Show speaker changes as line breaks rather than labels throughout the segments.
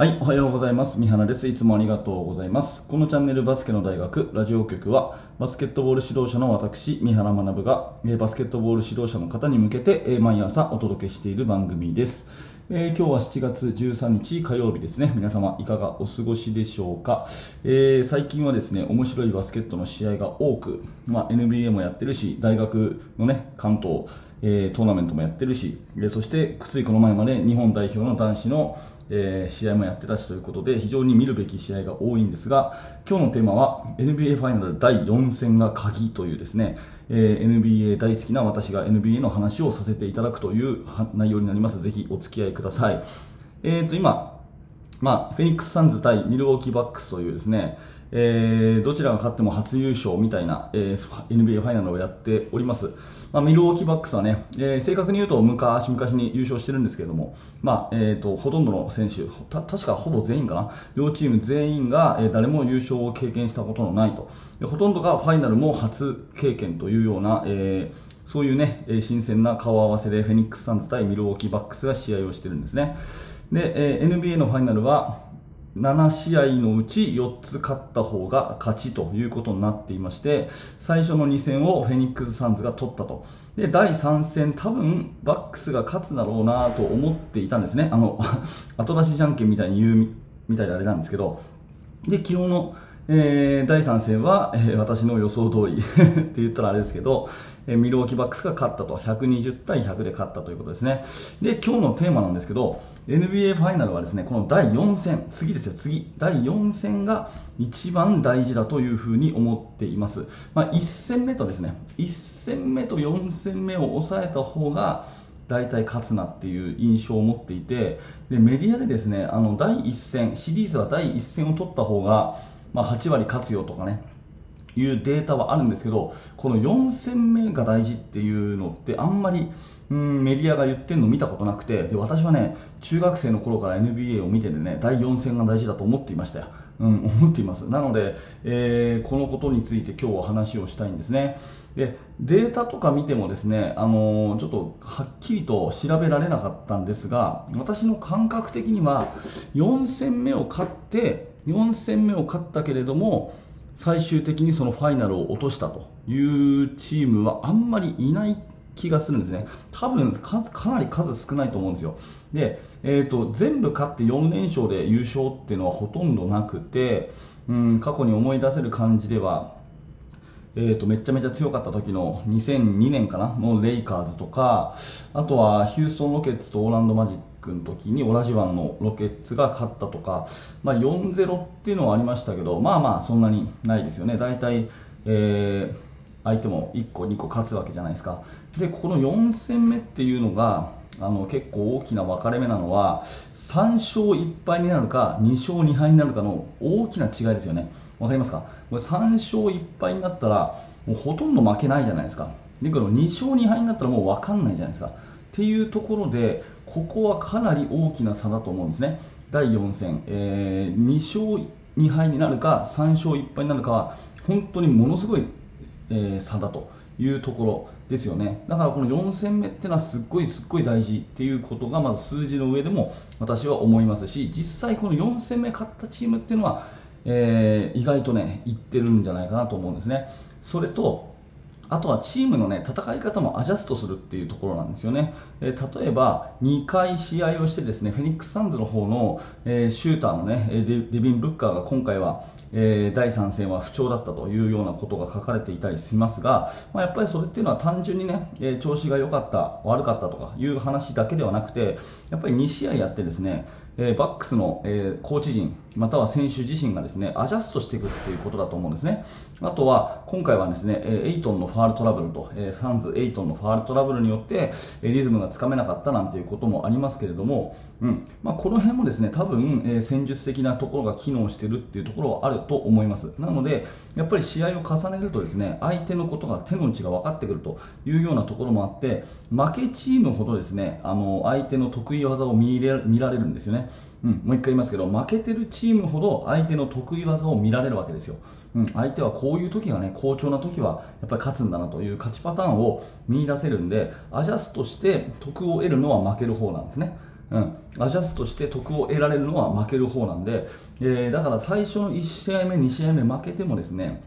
はい、おはようございます。三原です。いつもありがとうございます。このチャンネルバスケの大学ラジオ局は、バスケットボール指導者の私、三原学が、バスケットボール指導者の方に向けて、毎朝お届けしている番組です。えー、今日は7月13日火曜日ですね。皆様いかがお過ごしでしょうか、えー、最近はですね、面白いバスケットの試合が多く、まあ、NBA もやってるし、大学のね、関東、えー、トーナメントもやってるし、えそしてくついこの前まで日本代表の男子のえー、試合もやってたしということで非常に見るべき試合が多いんですが今日のテーマは NBA ファイナル第4戦が鍵というですね、えー、NBA 大好きな私が NBA の話をさせていただくという内容になります。ぜひお付き合いください、えー、と今まあ、フェニックス・サンズ対ミルウォーキー・バックスというですね、えー、どちらが勝っても初優勝みたいな、えー、NBA ファイナルをやっております。まあ、ミルウォーキーバックスはね、えー、正確に言うと昔々に優勝してるんですけれども、まあ、えーと、ほとんどの選手、た確かほぼ全員かな、両チーム全員が、えー、誰も優勝を経験したことのないと。ほとんどがファイナルも初経験というような、えーそういうね、新鮮な顔合わせでフェニックス・サンズ対ミルウォーキーバックスが試合をしてるんですね。で、え、NBA のファイナルは7試合のうち4つ勝った方が勝ちということになっていまして最初の2戦をフェニックス・サンズが取ったと。で第3戦多分バックスが勝つだろうなと思っていたんですね。あの 後出しじゃんけんみたいに言うみたいであれなんですけど。で昨日のえー、第3戦は、えー、私の予想通り って言ったらあれですけど、えー、ミルウォーキーバックスが勝ったと。120対100で勝ったということですね。で今日のテーマなんですけど NBA ファイナルはですねこの第4戦次ですよ。次。第4戦が一番大事だというふうに思っています、まあ、1戦目とですね1戦目と4戦目を抑えた方が大体勝つなっていう印象を持っていてでメディアでですねあの第1戦シリーズは第1戦を取った方がまあ、8割勝つよとかねいうデータはあるんですけどこの4戦目が大事っていうのってあんまりうんメディアが言ってるの見たことなくてで私はね中学生の頃から NBA を見ててね第4戦が大事だと思っていましたよ、うん、思っています。なので、えー、このことについて今日は話をしたいんですね。でデータとか見てもですね、あのー、ちょっとはっきりと調べられなかったんですが私の感覚的には4戦目を勝って4戦目を勝ったけれども最終的にそのファイナルを落としたというチームはあんまりいない気がするんですね。多分かなり数少ないと思うんですよ。で、えーと、全部勝って4連勝で優勝っていうのはほとんどなくて、うん、過去に思い出せる感じではえーと、めちゃめちゃ強かった時の2002年かなのレイカーズとかあとはヒューストン・ロケッツとオーランド・マジックの時に同じ湾のロケッツが勝ったとか、まあ、4-0っていうのはありましたけどまあまあそんなにないですよね。大体、えー、相手も1個2個勝つわけじゃないですか。でこの4戦目っていうのがあの結構大きな分かれ目なのは3勝1敗になるか2勝2敗になるかの大きな違いですよね。分かりますか？これ3勝1敗になったらもうほとんど負けないじゃないですか。でこの2勝2敗になったらもう分かんないじゃないですか。っていうところでここはかなり大きな差だと思うんですね。第4戦、えー、2勝2敗になるか3勝1敗になるかは本当にものすごい、えー、差だというところですよね。だからこの4戦目っていうのはすっごいすっごい大事っていうことがまず数字の上でも私は思いますし実際この4戦目勝ったチームっていうのは、えー、意外とねいってるんじゃないかなと思うんですね。それとあとはチームの、ね、戦い方もアジャストするっていうところなんですよね。えー、例えば、2回試合をしてですね、フェニックス・サンズの方の、えー、シューターのね、デデビン・ブッカーが今回は、えー、第3戦は不調だったというようなことが書かれていたりしますが、まあ、やっぱりそれっていうのは単純にね、え調子が良かった、悪かったとかいう話だけではなくて、やっぱり2試合やってですね、えバックスの、えーコーチ陣、または選手自身がですね、アジャストしていくっていうことだと思うんですね。あとは、今回はですねえ、エイトンのファールトラブルと、えファンズエイトンのファールトラブルによって、えリズムがつかめなかったなんていうこともありますけれども、うん。まあ、この辺もですね、多分、え戦術的なところが機能してるっていうところはあると思います。なので、やっぱり試合を重ねるとですね、相手のことが手の内が分かってくるというようなところもあって、負けチームほどですね、あの、相手の得意技を見られるんですよね。うん、もう一回言いますけど負けてるチームほど相手の得意技を見られるわけですよ、うん、相手はこういう時がね好調な時はやっぱり勝つんだなという勝ちパターンを見出せるんでアジャストして得を得るのは負ける方なんですね。うん、アジャストして得を得られるのは負ける方なんで、えー、だから最初の1試合目、2試合目負けてもですね、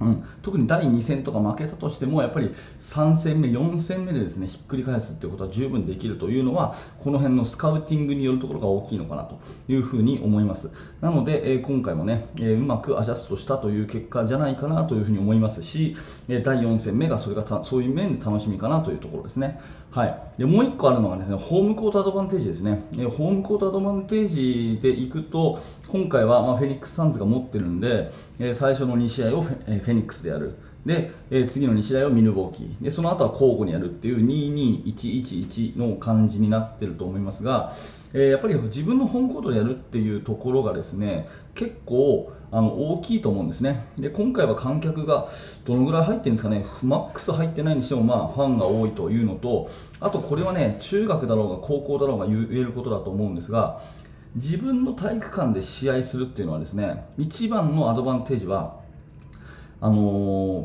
うん、特に第2戦とか負けたとしてもやっぱり3戦目、4戦目でですねひっくり返すってことは十分できるというのはこの辺のスカウティングによるところが大きいのかなというふに思います。なので、え、今回もね、え、うまくアジャストしたという結果じゃないかなというふに思いますし、え第4戦目がそれがそういう面で楽しみかなというところですね。はい、でもう1個あるのがですねホームコートアドバンテージですね、えホームコートアドバンテージでいくと今回は、ま、フェニックス・サンズが持ってるんで、え最初の2試合をフェ,、フェニックスでやる。で、えー、次の2試合をミルボーキーでその後は交互にやるっていう22111の感じになってると思いますが、えー、やっぱり自分のホームコートでやるっていうところがですね結構あの大きいと思うんですね。で今回は観客がどのぐらい入ってるんですかね。マックス入ってないにしてもまあファンが多いというのとあとこれはね中学だろうが高校だろうが言えることだと思うんですが自分の体育館で試合するっていうのはですね一番のアドバンテージはあのー、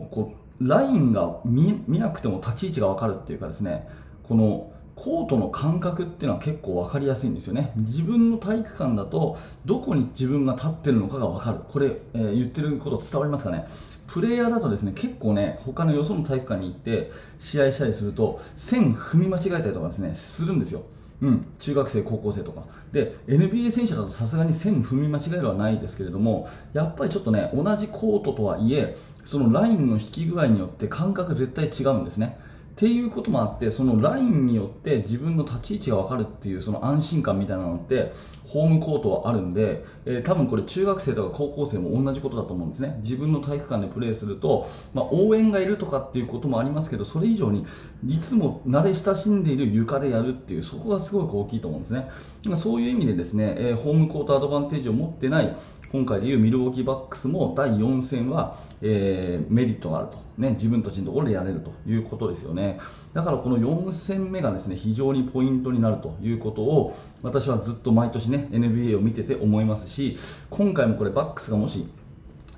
こうラインが見なくても立ち位置が分かるっていうかですねこのコートの感覚っていうのは結構分かりやすいんですよね。自分の体育館だとどこに自分が立ってるのかが分かる。これ、えー、言ってること伝わりますかね？プレイヤーだとですね結構ね他のよその体育館に行って試合したりすると線踏み間違えたりとかですねするんですよ。うん、中学生、高校生とかで NBA 選手だとさすがに線踏み間違えるはないですけれどもやっぱりちょっとね同じコートとはいえそのラインの引き具合によって感覚絶対違うんですね。っていうこともあってそのラインによって自分の立ち位置が分かるっていうその安心感みたいなのってホームコートはあるんで、えー、多分これ中学生とか高校生も同じことだと思うんですね。自分の体育館でプレーすると、まあ、応援がいるとかっていうこともありますけどそれ以上にいつも慣れ親しんでいる床でやるっていうそこがすごく大きいと思うんですね。そういう意味でですね、えー、ホームコートアドバンテージを持ってない今回でいうミルウォーキーバックスも第4戦は、えー、メリットがあると、ね、自分たちのところでやれるということですよね。だからこの4戦目がですね非常にポイントになるということを私はずっと毎年ね NBA を見てて思いますし今回もこれバックスがもし、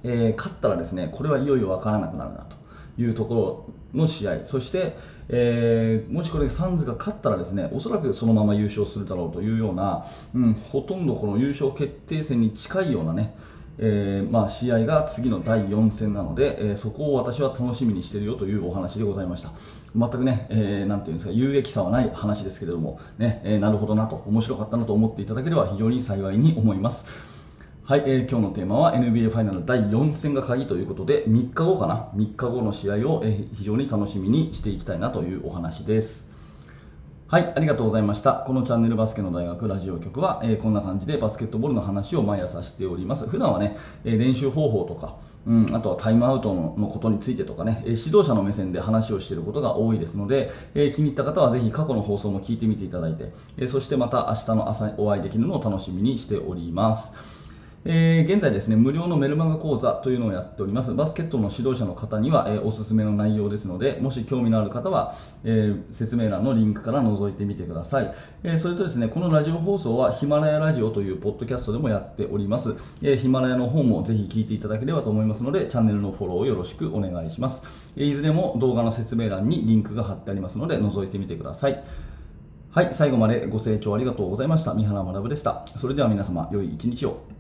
えー、勝ったらですねこれはいよいよわからなくなるなと。いうところの試合。そして、えー、もしこれサンズが勝ったらですねおそらくそのまま優勝するだろうというような、うん、ほとんどこの優勝決定戦に近いようなねえー、まあ、試合が次の第4戦なので、えー、そこを私は楽しみにしているよというお話でございました。全くね、えー、ていうんですか有益さはない話ですけれども、ねえなるほどなと面白かったなと思っていただければ非常に幸いに思います。はい、えー、今日のテーマは NBA ファイナル第4戦が鍵ということで3日後かな？3日後の試合を、えー、非常に楽しみにしていきたいなというお話ですはい、ありがとうございました。このチャンネルバスケの大学ラジオ局は、えー、こんな感じでバスケットボールの話を毎朝しております。普段はね、えー、練習方法とか、うん、あとはタイムアウトのことについてとかね、えー、指導者の目線で話をしていることが多いですので、え気に入った方はぜひ過去の放送も聞いてみていただいて、えそしてまた明日の朝お会いできるのを楽しみにしております。えー、現在ですね、無料のメルマガ講座というのをやっております。バスケットの指導者の方には、えー、おすすめの内容ですので、もし興味のある方は、えー、説明欄のリンクから覗いてみてください。えそれとですね、このラジオ放送はヒマラヤラジオというポッドキャストでもやっております。えヒマラヤの方もぜひ聞いていただければと思いますので、チャンネルのフォローをよろしくお願いします。えいずれも動画の説明欄にリンクが貼ってありますので、覗いてみてください。はい、最後までご清聴ありがとうございました。三原学でした。それでは皆様、良い一日を。